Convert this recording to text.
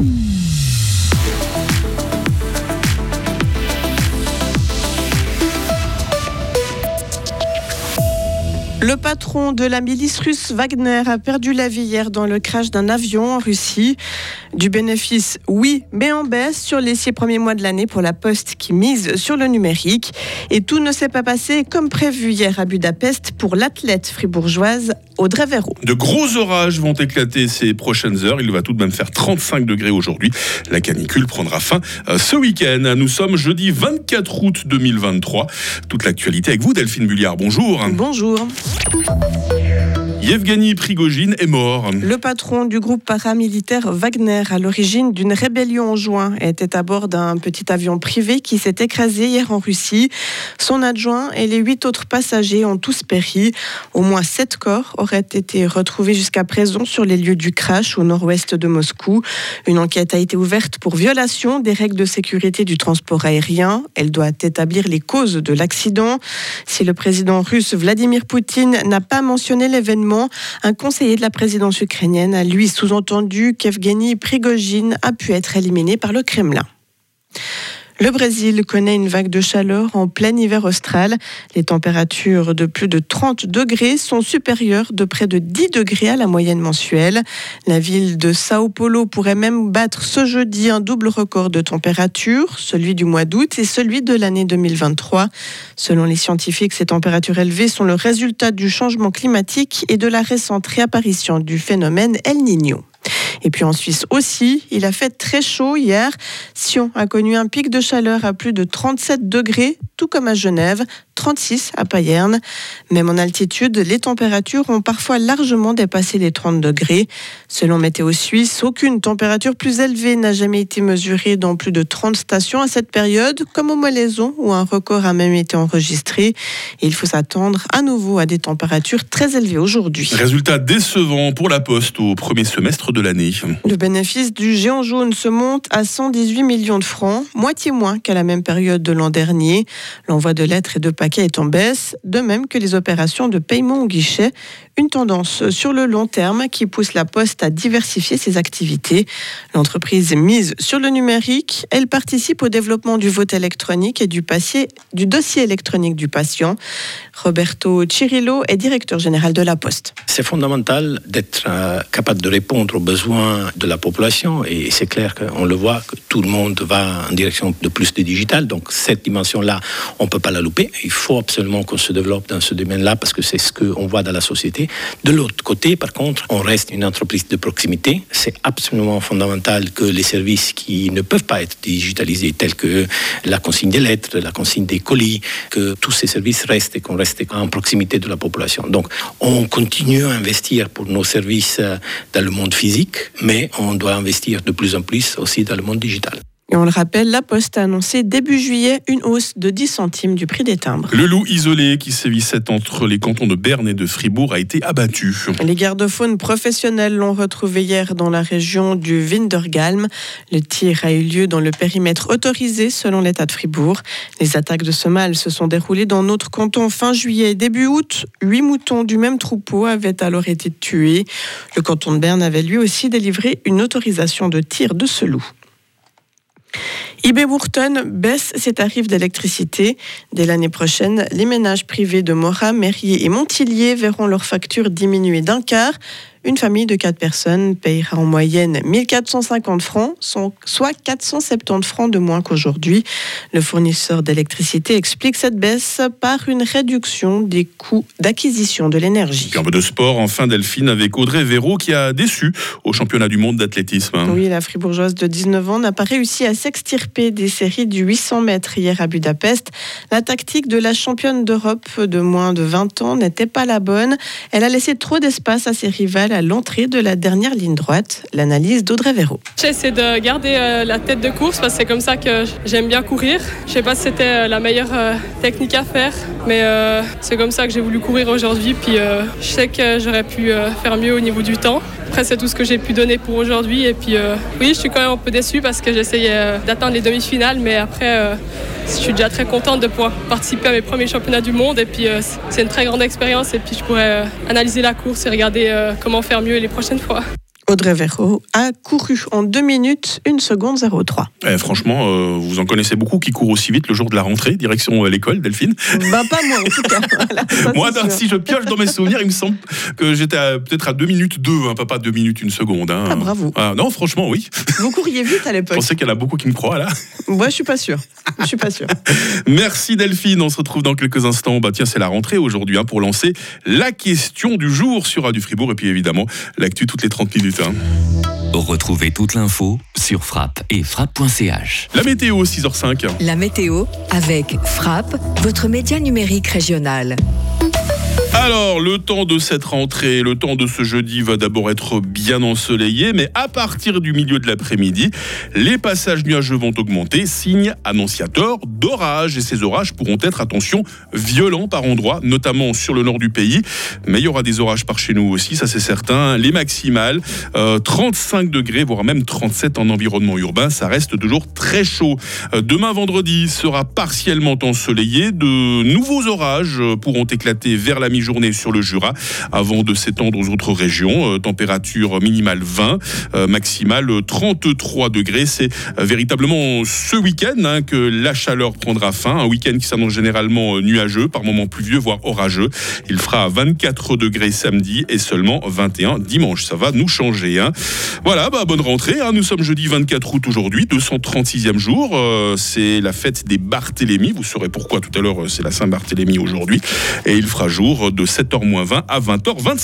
Mm-hmm. Le patron de la milice russe Wagner a perdu la vie hier dans le crash d'un avion en Russie. Du bénéfice, oui, mais en baisse sur les six premiers mois de l'année pour la Poste qui mise sur le numérique. Et tout ne s'est pas passé comme prévu hier à Budapest pour l'athlète fribourgeoise Audrey Véro. De gros orages vont éclater ces prochaines heures. Il va tout de même faire 35 degrés aujourd'hui. La canicule prendra fin euh, ce week-end. Nous sommes jeudi 24 août 2023. Toute l'actualité avec vous, Delphine Bulliard. Bonjour. Bonjour. Thank you. Yevgeny Prigogine est mort. Le patron du groupe paramilitaire Wagner, à l'origine d'une rébellion en juin, était à bord d'un petit avion privé qui s'est écrasé hier en Russie. Son adjoint et les huit autres passagers ont tous péri. Au moins sept corps auraient été retrouvés jusqu'à présent sur les lieux du crash au nord-ouest de Moscou. Une enquête a été ouverte pour violation des règles de sécurité du transport aérien. Elle doit établir les causes de l'accident. Si le président russe Vladimir Poutine n'a pas mentionné l'événement, un conseiller de la présidence ukrainienne a lui sous-entendu qu'Evgeny Prigogine a pu être éliminé par le Kremlin. Le Brésil connaît une vague de chaleur en plein hiver austral. Les températures de plus de 30 degrés sont supérieures de près de 10 degrés à la moyenne mensuelle. La ville de Sao Paulo pourrait même battre ce jeudi un double record de température, celui du mois d'août et celui de l'année 2023. Selon les scientifiques, ces températures élevées sont le résultat du changement climatique et de la récente réapparition du phénomène El Niño. Et puis en Suisse aussi, il a fait très chaud hier. Sion a connu un pic de chaleur à plus de 37 degrés, tout comme à Genève, 36 à Payerne. Même en altitude, les températures ont parfois largement dépassé les 30 degrés. Selon Météo Suisse, aucune température plus élevée n'a jamais été mesurée dans plus de 30 stations à cette période, comme au Malaison où un record a même été enregistré. Et il faut s'attendre à nouveau à des températures très élevées aujourd'hui. Résultat décevant pour la Poste au premier semestre de l'année. Le bénéfice du géant jaune se monte à 118 millions de francs, moitié moins qu'à la même période de l'an dernier. L'envoi de lettres et de paquets est en baisse, de même que les opérations de paiement au guichet, une tendance sur le long terme qui pousse la Poste à diversifier ses activités. L'entreprise mise sur le numérique, elle participe au développement du vote électronique et du, du dossier électronique du patient. Roberto Cirillo est directeur général de la Poste. C'est fondamental d'être euh, capable de répondre aux besoins de la population et c'est clair qu'on le voit que tout le monde va en direction de plus de digital. Donc cette dimension-là, on ne peut pas la louper. Il faut absolument qu'on se développe dans ce domaine-là parce que c'est ce qu'on voit dans la société. De l'autre côté, par contre, on reste une entreprise de proximité. C'est absolument fondamental que les services qui ne peuvent pas être digitalisés, tels que la consigne des lettres, la consigne des colis, que tous ces services restent et qu'on reste en proximité de la population. Donc, on continue à investir pour nos services euh, dans le monde physique, mais on doit investir de plus en plus aussi dans le monde digital. Et on le rappelle, la Poste a annoncé début juillet une hausse de 10 centimes du prix des timbres. Le loup isolé qui sévissait entre les cantons de Berne et de Fribourg a été abattu. Les gardes-faunes professionnels l'ont retrouvé hier dans la région du Windergalm. Le tir a eu lieu dans le périmètre autorisé selon l'État de Fribourg. Les attaques de ce mâle se sont déroulées dans notre canton fin juillet et début août. Huit moutons du même troupeau avaient alors été tués. Le canton de Berne avait lui aussi délivré une autorisation de tir de ce loup. IB Bourton baisse ses tarifs d'électricité. Dès l'année prochaine, les ménages privés de Morat, Mérier et Montillier verront leurs factures diminuer d'un quart. Une famille de 4 personnes payera en moyenne 1450 francs, soit 470 francs de moins qu'aujourd'hui. Le fournisseur d'électricité explique cette baisse par une réduction des coûts d'acquisition de l'énergie. Un peu de sport, enfin Delphine, avec Audrey Véro qui a déçu au championnat du monde d'athlétisme. Oui, la fribourgeoise de 19 ans n'a pas réussi à s'extirper des séries du 800 mètres hier à Budapest. La tactique de la championne d'Europe de moins de 20 ans n'était pas la bonne. Elle a laissé trop d'espace à ses rivales à l'entrée de la dernière ligne droite. L'analyse d'Audrey Véro. J'essaie de garder euh, la tête de course parce que c'est comme ça que j'aime bien courir. Je sais pas si c'était euh, la meilleure euh, technique à faire, mais c'est comme ça que j'ai voulu courir aujourd'hui. Puis je sais que j'aurais pu faire mieux au niveau du temps. Après, c'est tout ce que j'ai pu donner pour aujourd'hui. Et puis, oui, je suis quand même un peu déçue parce que j'essayais d'atteindre les demi-finales. Mais après, je suis déjà très contente de pouvoir participer à mes premiers championnats du monde. Et puis, c'est une très grande expérience. Et puis, je pourrais analyser la course et regarder comment faire mieux les prochaines fois. Audrey Verreau a couru en 2 minutes, 1 seconde 03. Eh, franchement, euh, vous en connaissez beaucoup qui courent aussi vite le jour de la rentrée, direction euh, l'école, Delphine Bah pas moi en tout cas. Voilà, ça, Moi, sûr. si je pioche dans mes souvenirs, il me semble que j'étais peut-être à 2 minutes 2, hein, pas pas 2 minutes 1 seconde. hein. Ah, bravo. Ah, non, franchement, oui. Vous couriez vite à Je l'époque. pensais qu'il y en a beaucoup qui me croient là. Moi je suis pas sûre. Je suis pas sûre. Merci Delphine, on se retrouve dans quelques instants. Bah tiens, c'est la rentrée aujourd'hui hein, pour lancer la question du jour sur Radio Fribourg et puis évidemment l'actu toutes les 30 minutes. Hein. Retrouvez toute l'info sur frappe et frappe.ch. La météo 6h05. La météo avec Frappe, votre média numérique régional. Alors, le temps de cette rentrée, le temps de ce jeudi va d'abord être bien ensoleillé, mais à partir du milieu de l'après-midi, les passages nuageux vont augmenter, signe annonciateur d'orages. Et ces orages pourront être, attention, violents par endroits, notamment sur le nord du pays. Mais il y aura des orages par chez nous aussi, ça c'est certain. Les maximales, euh, 35 degrés, voire même 37 en environnement urbain, ça reste toujours très chaud. Euh, Demain vendredi sera partiellement ensoleillé. De nouveaux orages euh, pourront éclater vers la mi-journée sur le Jura avant de s'étendre aux autres régions. Euh, Température minimale 20, euh, maximale 33 degrés. C'est euh, véritablement ce week-end hein, que la chaleur prendra fin. Un week-end qui s'annonce généralement nuageux, par moments pluvieux, voire orageux. Il fera 24 degrés samedi et seulement 21 dimanche. Ça va nous changer. hein. Voilà, bah, bonne rentrée. hein. Nous sommes jeudi 24 août aujourd'hui, 236e jour. C'est la fête des Barthélemy. Vous saurez pourquoi tout à l'heure, c'est la Saint-Barthélemy aujourd'hui. Et il fera jour de 7h20 à 20h26.